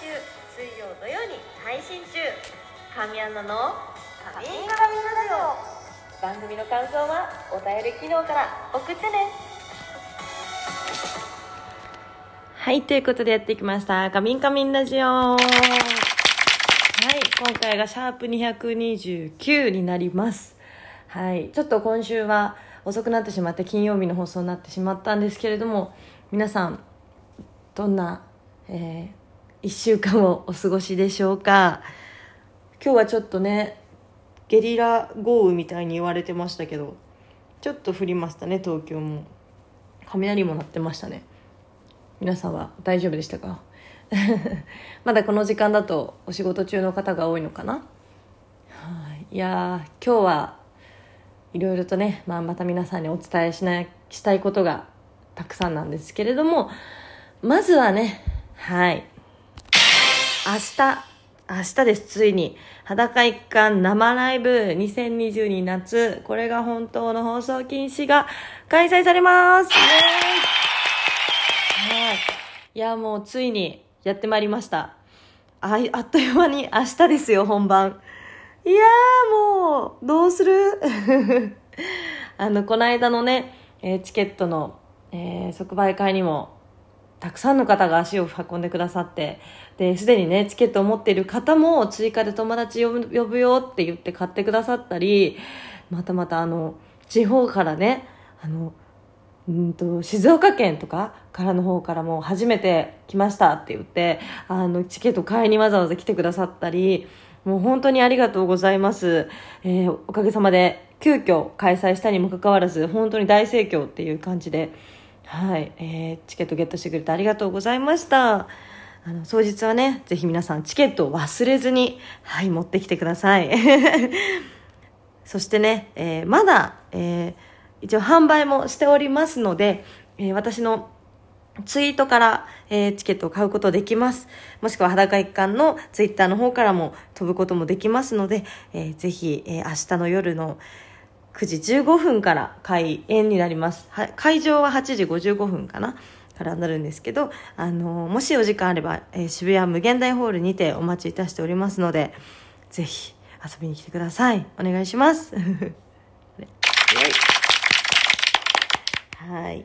週水曜土曜に配信中。神アナの「神カミラジオ」番組の感想はお便り機能から送ってね。はいということでやってきました「カミンカミンラジオ」はい今回がシャープ229になります。はいちょっと今週は遅くなってしまって金曜日の放送になってしまったんですけれども皆さんどんな、えー、1週間をお過ごしでしょうか。今日はちょっとねゲリラ豪雨みたいに言われてましたけどちょっと降りましたね東京も。雷も鳴ってましたね。皆さんは大丈夫でしたか？まだこの時間だとお仕事中の方が多いのかな？はい。いや今日はいろいろとね、まあ、また皆さんにお伝えしなしたいことがたくさんなんですけれどもまずはねはい。明日明日です、ついに。裸一貫生ライブ2022夏。これが本当の放送禁止が開催されますはい。いや、もうついにやってまいりました。ああっという間に明日ですよ、本番。いやーもう、どうする？あの、この間のね、えー、チケットの、えー、即売会にもたくさんの方が足を運んでくださってですでにねチケットを持っている方も追加で友達呼ぶよって言って買ってくださったりまたまたあの地方からねあのうんと静岡県とかからの方からも初めて来ましたって言ってあのチケット買いにわざわざ来てくださったりもう本当にありがとうございます、えー、おかげさまで急遽開催したにもかかわらず本当に大盛況っていう感じではい、えー、チケットゲットしてくれてありがとうございました。あの、当日はね、ぜひ皆さんチケットを忘れずに、はい、持ってきてください。そしてね、えー、まだ、えー、一応販売もしておりますので、えー、私のツイートから、え、チケットを買うことできます。もしくは裸一貫のツイッターの方からも飛ぶこともできますので、えー、ぜひ、え、明日の夜の、9時15分から開演になります。は会場は8時55分かなからなるんですけど、あのもしお時間あれば、えー、渋谷無限大ホールにてお待ちいたしておりますので、ぜひ遊びに来てください。お願いします。はい。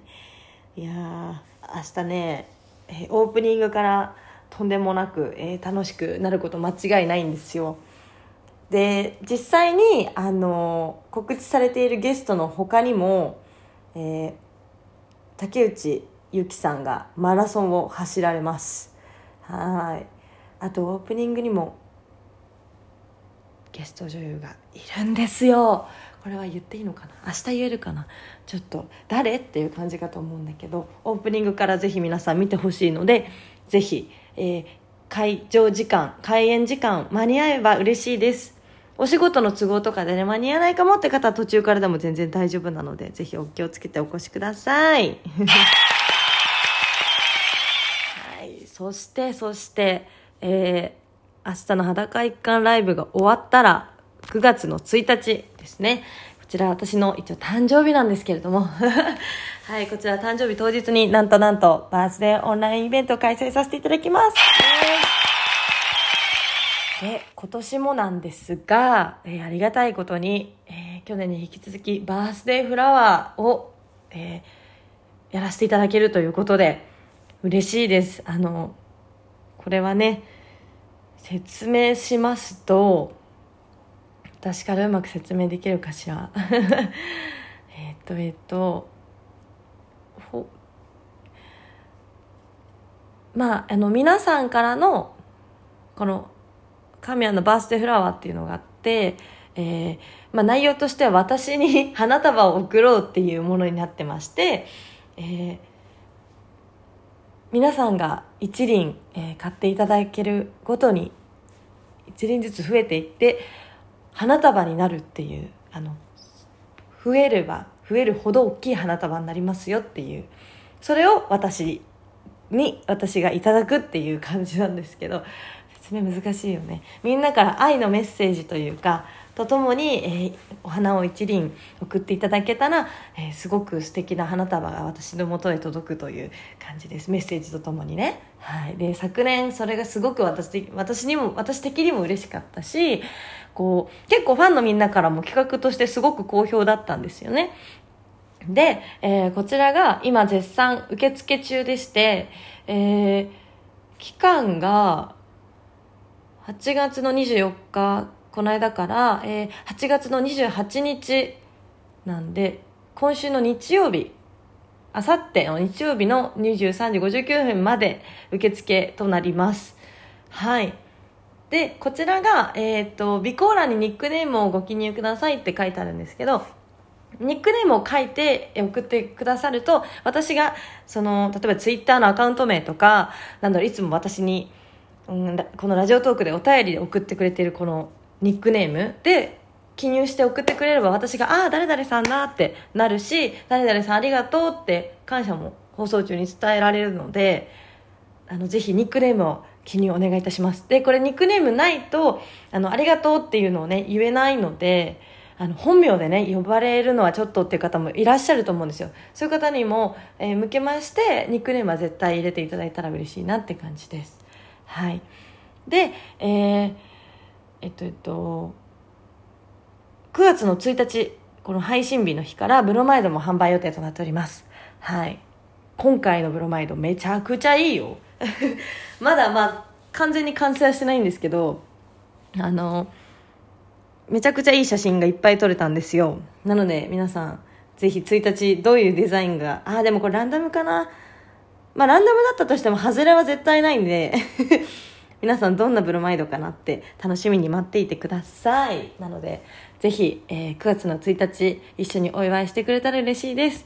いや明日ね、え、オープニングからとんでもなく、えー、楽しくなること間違いないんですよ。で実際にあの告知されているゲストの他にも、えー、竹内由紀さんがマラソンを走られます。はい。あとオープニングにもゲスト女優がいるんですよ。これは言っていいのかな？明日言えるかな？ちょっと誰？っていう感じかと思うんだけどオープニングからぜひ皆さん見てほしいのでぜひ、えー、会場時間開演時間間に合えば嬉しいです。お仕事の都合とかでね、間に合わないかもって方は途中からでも全然大丈夫なので、ぜひお気をつけてお越しください。そして、そして、えー、明日の裸一貫ライブが終わったら、9月の1日ですね。こちら私の一応誕生日なんですけれども。はい、こちら誕生日当日になんとなんとバースデーオンラインイベントを開催させていただきます。で今年もなんですが、えー、ありがたいことに、えー、去年に引き続きバースデーフラワーを、えー、やらせていただけるということで嬉しいです。あのこれはね説明しますと私からうまく説明できるかしら。えっとえっとまああの皆さんからのこの神谷のバースデーフラワーっていうのがあって、えー、まあ、内容としては私に花束を贈ろうっていうものになってまして、えー、皆さんが一輪、えー、買っていただけるごとに一輪ずつ増えていって花束になるっていうあの増えれば増えるほど大きい花束になりますよっていうそれを私に私がいただくっていう感じなんですけど説明難しいよね。みんなから愛のメッセージというかとともに、えー、お花を一輪送っていただけたら、えー、すごく素敵な花束が私のもとへ届くという感じです。メッセージとともにね、はい、で昨年それがすごく私私にも私的にも嬉しかったしこう結構ファンのみんなからも企画としてすごく好評だったんですよね。で、えー、こちらが今絶賛受付中でして、えー、期間が8月の24日、この間から、えー、8月の28日なんで、今週の日曜日、あさっての日曜日の23時59分まで受付となります。はい。で、こちらが、えっ、ー、と、備考欄にニックネームをご記入くださいって書いてあるんですけど、ニックネームを書いて送ってくださると、私が、その、例えばツイッターのアカウント名とか、なんだろ、いつも私に、うん、このラジオトークでお便りで送ってくれているこのニックネームで記入して送ってくれれば私が、ああ、誰々さんだってなるし、誰々さんありがとうって感謝も放送中に伝えられるので、あの、ぜひニックネームを記入お願いいたします。で、これニックネームないと、あの、ありがとうっていうのをね、言えないので、あの本名でね呼ばれるのはちょっとっていう方もいらっしゃると思うんですよ。そういう方にも、えー、向けましてニックネームは絶対入れていただいたら嬉しいなって感じです。はい。でえー、えっとえっと9月の1日この配信日の日からブロマイドも販売予定となっておりますはい今回のブロマイドめちゃくちゃいいよ まだまあ完全に完成はしてないんですけどあのめちゃくちゃいい写真がいっぱい撮れたんですよ。なので、皆さん、ぜひ1日どういうデザインが、あ、でもこれランダムかな。まあ、ランダムだったとしても、外れは絶対ないんで 皆さんどんなブロマイドかなって楽しみに待っていてください。なので、ぜひ、えー、9月の1日、一緒にお祝いしてくれたら嬉しいです。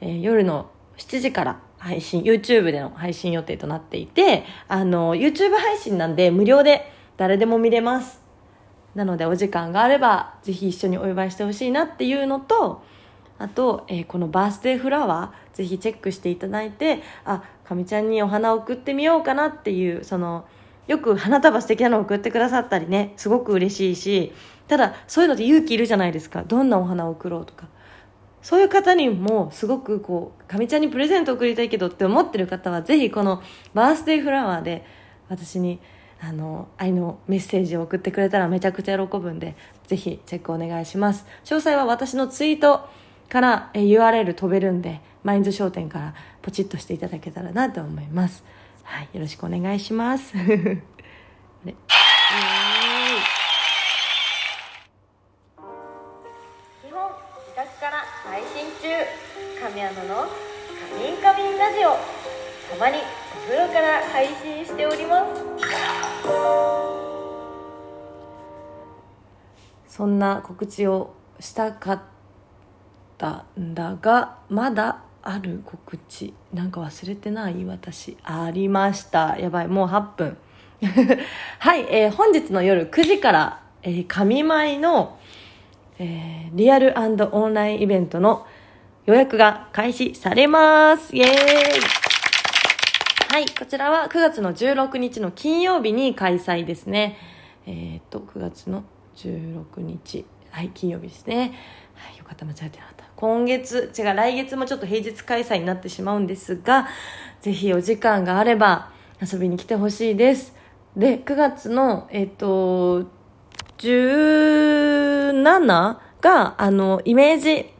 えー、夜の7時から配信、YouTube での配信予定となっていて、あの、YouTube 配信なんで無料で誰でも見れます。なのでお時間があればぜひ一緒にお祝いしてほしいなっていうのとあと、えー、このバースデーフラワーぜひチェックしていただいてあかみちゃんにお花を送ってみようかなっていうそのよく花束素敵なの送ってくださったりね。すごく嬉しいし。ただそういうのって勇気いるじゃないですか。どんなお花を送ろうとか。そういう方にもすごくこうかみちゃんにプレゼント送りたいけどって思ってる方はぜひこのバースデーフラワーで私にあの愛のメッセージを送ってくれたらめちゃくちゃ喜ぶんでぜひチェックお願いします。詳細は私のツイートから URL 飛べるんでマインズ商店からポチッとしていただけたらなと思います。はいよろしくお願いします。日本自宅から配信中。神山の「カミンカミンラジオ」たまにお風呂から配信しております。そんな告知をしたかったんだがまだある告知なんか忘れてない私。ありました。やばい。もう8分。はい、えー、本日の夜9時から、えー、神舞の、えー、リアルオンラインイベントの予約が開始されます。イエーイ。はい、こちらは9月の16日の金曜日に開催ですね。えっ、と、9月の16日、はい、金曜日ですね。はい、よかった。間違えてなかった。今月、違う、来月もちょっと平日開催になってしまうんですが、ぜひお時間があれば遊びに来てほしいです。で、9月の、えっ、と、17が、あの、イメージ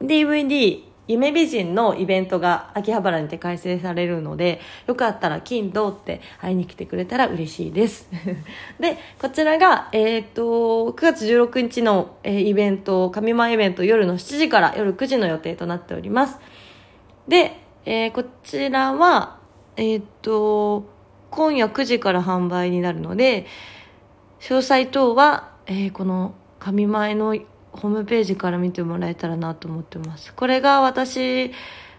DVD 夢美人のイベントが秋葉原にて開催されるので、よかったら金土って会いに来てくれたら嬉しいです。で、こちらが、えっ、と、9月16日の、えー、イベント、神間イベント夜の7時から夜9時の予定となっております。で、えー、こちらは、えっ、と、今夜9時から販売になるので、詳細等は、えこの神前のホームページから見てもらえたらなと思ってます。これが私、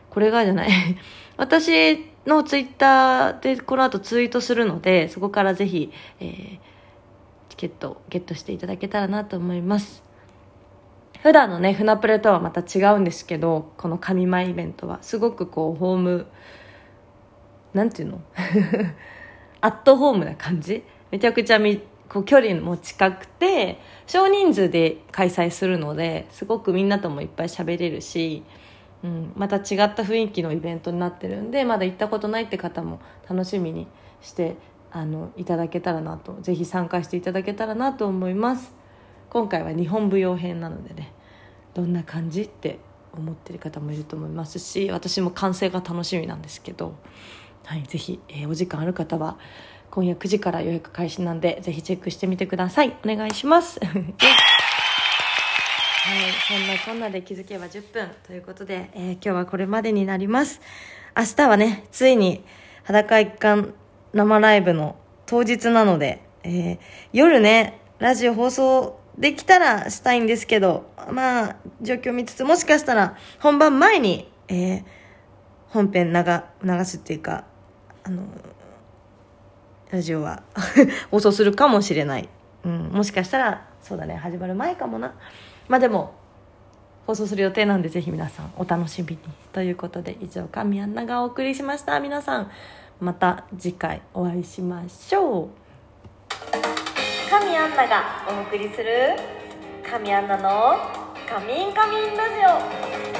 これがじゃない 私のツイッターでこの後ツイートするので、そこからぜひ、えー、チケットゲットしていただけたらなと思います。普段のね、船プレとはまた違うんですけど、この神前イベントは、すごくこう、ホーム、なんていうの？アットホームな感じ？めちゃくちゃみこう距離も近くて少人数で開催するのですごくみんなともいっぱい喋れるし、うん、また違った雰囲気のイベントになってるんでまだ行ったことないって方も楽しみにしてあのいただけたらなとぜひ参加していただけたらなと思います。今回は日本舞踊編なのでねどんな感じって思ってる方もいると思いますし私も完成が楽しみなんですけど、はい、ぜひ、えー、お時間ある方は今夜9時から予約開始なんでぜひチェックしてみてください。お願いします。はいそんなこんなで気づけば10分ということで、えー、今日はこれまでになります。明日はねついに裸一貫生ライブの当日なので、えー、夜ねラジオ放送できたらしたいんですけど、まあ、状況見つつ、もしかしたら本番前に、えー、本編流流すっていうか、あの、ラジオは 放送するかもしれない。うん、もしかしたら、そうだね、始まる前かもな。まあでも、放送する予定なんで、ぜひ皆さんお楽しみに。ということで、以上、神アンナがお送りしました。皆さん、また次回お会いしましょう。神アンナがお送りする神アンナの「カミンカミンラジオ」